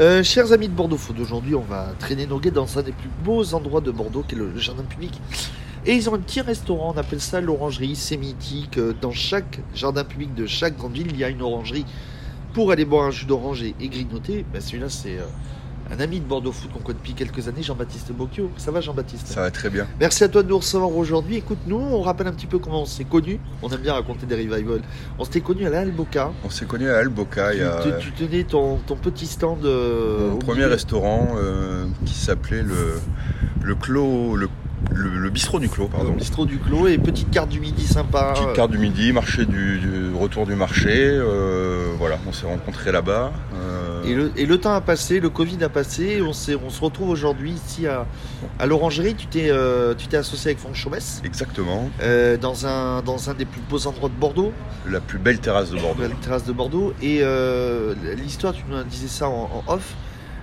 Euh, chers amis de Bordeaux Food, aujourd'hui on va traîner nos guets dans un des plus beaux endroits de Bordeaux qui est le jardin public. Et ils ont un petit restaurant, on appelle ça l'orangerie, c'est. Euh, Dans chaque jardin public de chaque grande ville, il y a une orangerie pour aller boire un jus d'orange et, et grignoter. Ben, Celui-là c'est euh, un ami de Bordeaux Food qu'on connaît depuis quelques années, Jean-Baptiste Bocchio. Ça va Jean-Baptiste Ça va très bien. Merci à toi de nous recevoir aujourd'hui. Écoute, nous, on rappelle un petit peu comment on s'est connus. On aime bien raconter des revivals. On s'était connus à l'Alboca. On s'est connu à Alboca. Il y a Tu, tu tenais ton, ton petit stand. euh, mon premier milieu. restaurant euh, qui s'appelait le, le Clos, le, le- le bistrot du Clos, Pardon, bistrot du Clos et petite carte du midi sympa. Petite carte du midi, marché du, du retour du marché. euh, voilà, on s'est rencontrés là-bas. euh, Et le, et le temps a passé, le Covid a passé, on, se retrouve aujourd'hui ici à, à l'Orangerie. Tu t'es euh, tu t'es associé avec Franck Chaumès Exactement. euh, dans, un, dans un des plus beaux endroits de Bordeaux, La plus belle terrasse de Bordeaux. la terrasse de Bordeaux. Et euh, l'histoire, tu nous disais ça en, en off,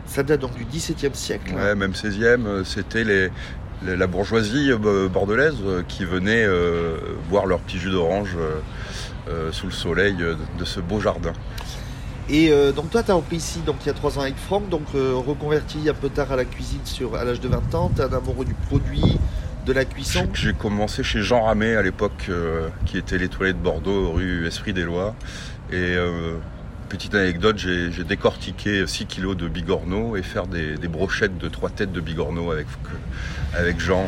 ça date donc du XVIIe siècle. Ouais, même 16e, euh, c'était les, les- la bourgeoisie bordelaise qui venait boire leur petit jus d'orange sous le soleil de ce beau jardin. Et euh, donc toi, tu as repris ici donc, il y a trois ans avec Franck, donc euh, reconverti un peu tard à la cuisine sur, à l'âge de 20 ans. Tu un amoureux du produit, de la cuisson. J'ai commencé chez Jean Ramet à l'époque, euh, qui était l'étoilé de Bordeaux, rue Esprit des Lois. Et euh, petite anecdote, j'ai décortiqué 6 kilos de bigorneau et faire des, des brochettes de trois têtes de bigorneau avec, avec Jean.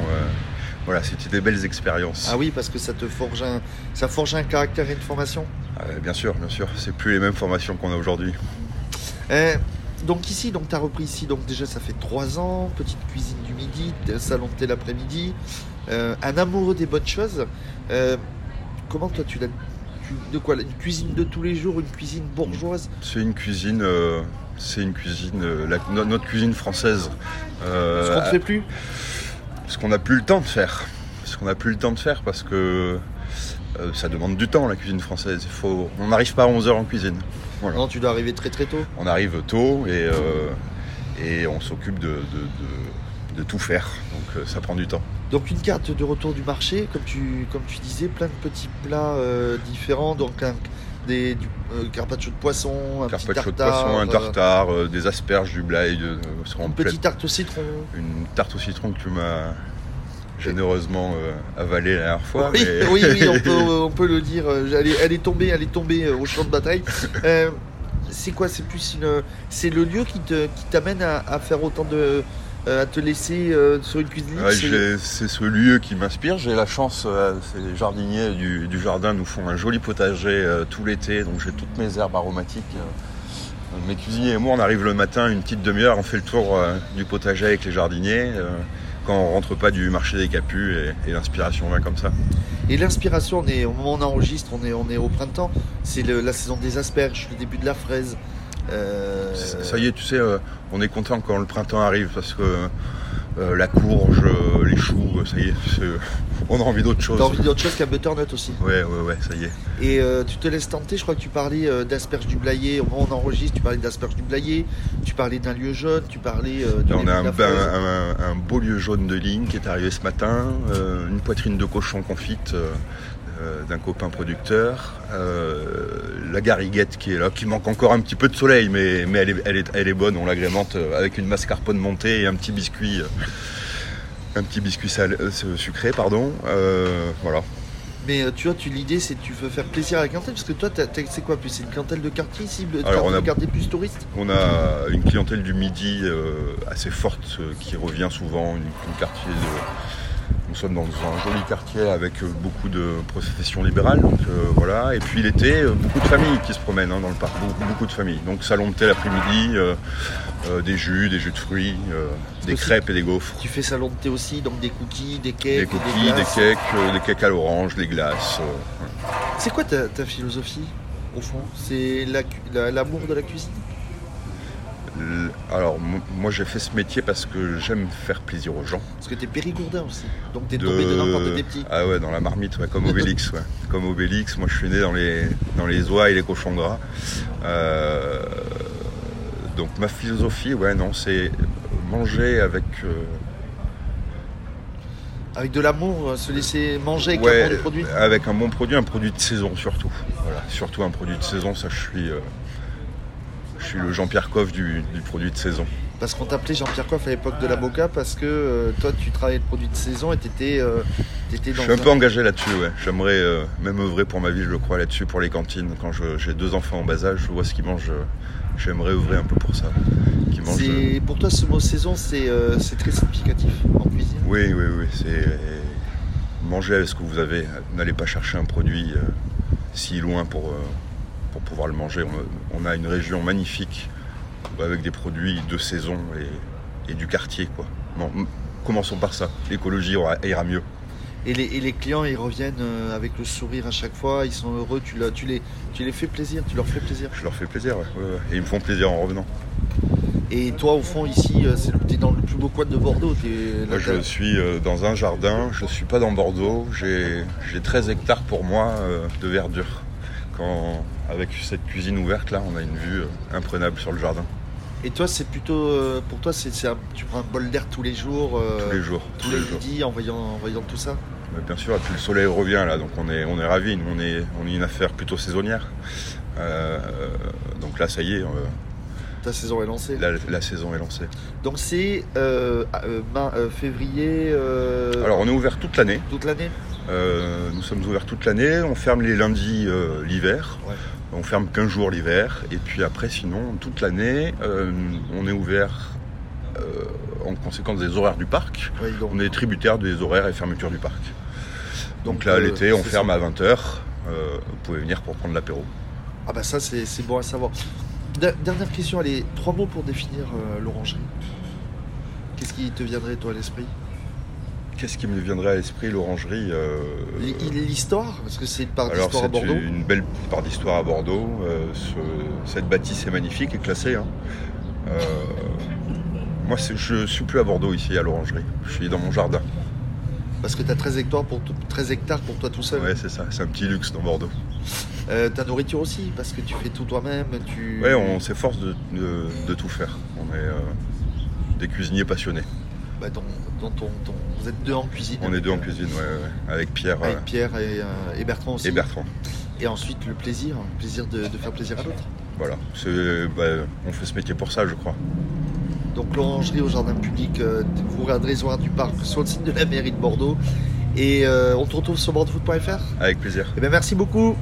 voilà, c'était des belles expériences. Ah oui, parce que ça te forge un, ça forge un caractère et une formation? Euh, bien sûr, bien sûr. C'est plus les mêmes formations qu'on a aujourd'hui. Euh, donc ici, donc tu as repris ici, donc déjà ça fait trois ans, petite cuisine du midi, t- salon de thé l'après-midi, euh, un amoureux des bonnes choses. Euh, comment toi tu l'as de quoi Une cuisine de tous les jours, une cuisine bourgeoise? C'est une cuisine, euh, c'est une cuisine, euh, la- notre cuisine française. Euh, Ce qu'on ne fait plus? ce qu'on n'a plus le temps de faire. Ce qu'on n'a plus le temps de faire parce que euh, ça demande du temps la cuisine française. Faut, on n'arrive pas à 11h en cuisine. Voilà. Non, tu dois arriver très très tôt. On arrive tôt et, euh, et on s'occupe de, de- de- de tout faire. Donc euh, ça prend du temps. Donc une carte de retour du marché, comme tu, comme tu disais, plein de petits plats différents, donc un, des, du carpaccio de poisson, un petit Carpaccio de tartare, poisson, un tartare, des asperges, du blaye, de, une petite tarte au citron. une tarte au citron que tu m'as généreusement euh, avalée la dernière fois. Oui, mais- oui, oui, on peut, on peut le dire. euh, Elle est, elle est tombée, elle est tombée euh, au champ de bataille. Euh, c'est quoi C'est plus une, c'est le lieu qui te, qui t'amène à, à faire autant de, à te laisser sur une cuisine. Ouais, c'est- ce lieu qui m'inspire. J'ai la chance, c'est les jardiniers du, du jardin nous font un joli potager tout l'été, donc j'ai toutes mes herbes aromatiques. mes cuisiniers et moi, on arrive le matin, une petite demi-heure, on fait le tour du potager avec les jardiniers. Quand on rentre pas du marché des capus et, et l'inspiration vient comme ça. Et l'inspiration, on est au moment où on enregistre, on est, on est au printemps. C'est la saison des asperges, le début de la fraise. Euh, Ça y est, tu sais, euh, on est content quand le printemps arrive parce que euh, la courge, euh, les choux, euh, ça y est, on a envie d'autre chose. T'as envie d'autre chose qu'un butternut aussi. Ouais, ouais, ouais, ça y est. Et euh, tu te laisses tenter, je crois que tu parlais d'asperges du Blayet, on enregistre, tu parlais d'asperges du Blayet, tu parlais d'un lieu jaune, tu parlais Là, on a de un, un- un beau lieu jaune de ligne qui est arrivé ce matin, une poitrine de cochon confite euh, d'un copain producteur, euh, la gariguette qui est là, qui manque encore un petit peu de soleil, mais, mais elle, est, elle, est, elle est bonne, on l'agrémente euh, avec une mascarpone montée et un petit biscuit. un petit biscuit salé- sucré, pardon. Voilà. Mais tu vois, tu l'idée c'est que tu veux faire plaisir à la clientèle, parce que toi, c'est quoi plus C'est une clientèle de quartier de Alors, on a- de quartier plus touriste On a une clientèle du midi euh, assez forte euh, qui revient souvent, une, une quartier de- Nous sommes dans un joli quartier avec euh, beaucoup de professions libérales, donc euh, voilà. Et puis l'été, euh, beaucoup de familles qui se promènent hein, dans le parc, beaucoup, beaucoup de familles. Donc salon de thé l'après-midi, euh, euh, des jus, des jus de fruits, des crêpes et des gaufres. Tu fais salon de thé aussi, donc des cookies, des cakes, Des cookies, des, cakes, des cakes à l'orange, des glaces. C'est quoi ta, ta philosophie, au fond? C'est la- l'amour de la cuisine? Alors mo- moi j'ai fait ce métier parce que j'aime faire plaisir aux gens. Parce que t'es périgourdin aussi, donc t'es de- tombé dedans quand t'étais petit. Ah ouais, dans la marmite, ouais, comme Obélix, ouais. Comme Obélix, moi je suis né dans les, dans les oies et les cochons gras. Euh, donc ma philosophie, ouais, non, c'est manger avec. euh, Avec de l'amour, euh, se laisser manger avec ouais, un bon produit. avec un bon produit, un produit de saison surtout. Voilà, surtout un produit de saison, ça je suis. euh, je suis le Jean-Pierre Coff du, du produit de saison. Parce qu'on t'appelait Jean-Pierre Coff à l'époque de la Boca parce que euh, toi tu travaillais le produit de saison et t'étais euh, t'étais Je dans suis un peu engagé là-dessus, ouais. J'aimerais euh, même œuvrer pour ma vie, je le crois, là-dessus, pour les cantines. Quand je- j'ai deux enfants en bas âge, je vois ce qu'ils mangent. euh, J'aimerais œuvrer un peu pour ça. Mangent. Pour toi ce mot saison c'est très significatif en cuisine. Oui, oui, oui. C'est manger avec ce que vous avez. N'allez pas chercher un produit si loin pour, pour pouvoir le manger. On, on a une région magnifique avec des produits de saison et, et du quartier, quoi. Commençons par ça. L'écologie ira mieux. Et les, et les clients ils reviennent euh, avec le sourire à chaque fois, ils sont heureux, tu, tu, les, tu les fais plaisir, tu leur fais plaisir. Je leur fais plaisir, ouais, ouais, ouais. Et ils me font plaisir en revenant. Et toi au fond ici euh, c'est le t'es dans le plus beau coin de Bordeaux. là, je suis euh, dans un jardin, je ne suis pas dans Bordeaux, j'ai j'ai 13 hectares pour moi euh, de verdure. Quand, avec cette cuisine ouverte là, on a une vue euh, imprenable sur le jardin, Et toi c'est plutôt euh, pour toi c'est tu prends un bol d'air tous les jours. euh, tous les jours. tous les midis en voyant, en voyant tout ça? Mais bien sûr, et puis le soleil revient là, donc on est, on est ravis, Nous, on est, on est une affaire plutôt saisonnière. Euh, donc là, ça y est, Ta saison est lancée. la, la saison est lancée. Donc c'est février Alors on est ouvert toute l'année, toute l'année? Euh, nous sommes ouverts toute l'année, on ferme les lundis euh, l'hiver, Ouais. on ferme 15 jours l'hiver, et puis après sinon, toute l'année, euh, on est ouvert en conséquence des horaires du parc. Donc, On est tributaire des horaires et fermetures du parc. Donc, Donc, là, l'été, on ferme ça. à 20h. vous pouvez venir pour prendre l'apéro. Ah bah ça c'est bon à savoir. Der- Dernière question, allez, trois mots pour définir l'orangerie. Qu'est-ce qui te viendrait toi à l'esprit? Qu'est-ce qui me viendrait à l'esprit, l'orangerie euh, L'histoire, parce que c'est une part d'histoire à Bordeaux. une belle part d'histoire à Bordeaux. Euh, ce- cette bâtisse est magnifique et classée. hein. Euh, moi, je suis plus à Bordeaux ici, à l'orangerie. Je suis dans mon jardin. Parce que tu as 13 hectares pour, tout- 13 hectares pour toi tout seul. Ouais, c'est ça. C'est un petit luxe dans Bordeaux. Euh, ta nourriture aussi, parce que tu fais tout toi-même. Tu... Ouais, on s'efforce de, de- de tout faire. On est euh, des cuisiniers passionnés. Bah, ton, ton- Vous êtes deux en cuisine. On est deux en cuisine, ouais, avec Pierre euh, Avec Pierre et, euh, et Bertrand aussi. et Bertrand. Et ensuite le plaisir, le plaisir de, de faire plaisir à l'autre. Voilà. Bah, on fait ce métier pour ça, je crois. Donc l'orangerie au jardin public, euh, vous regarderez les horaires du parc sur le site de la mairie de Bordeaux. Et euh, on te retrouve sur bordeauxfoot.fr. Avec plaisir. Et bien merci beaucoup.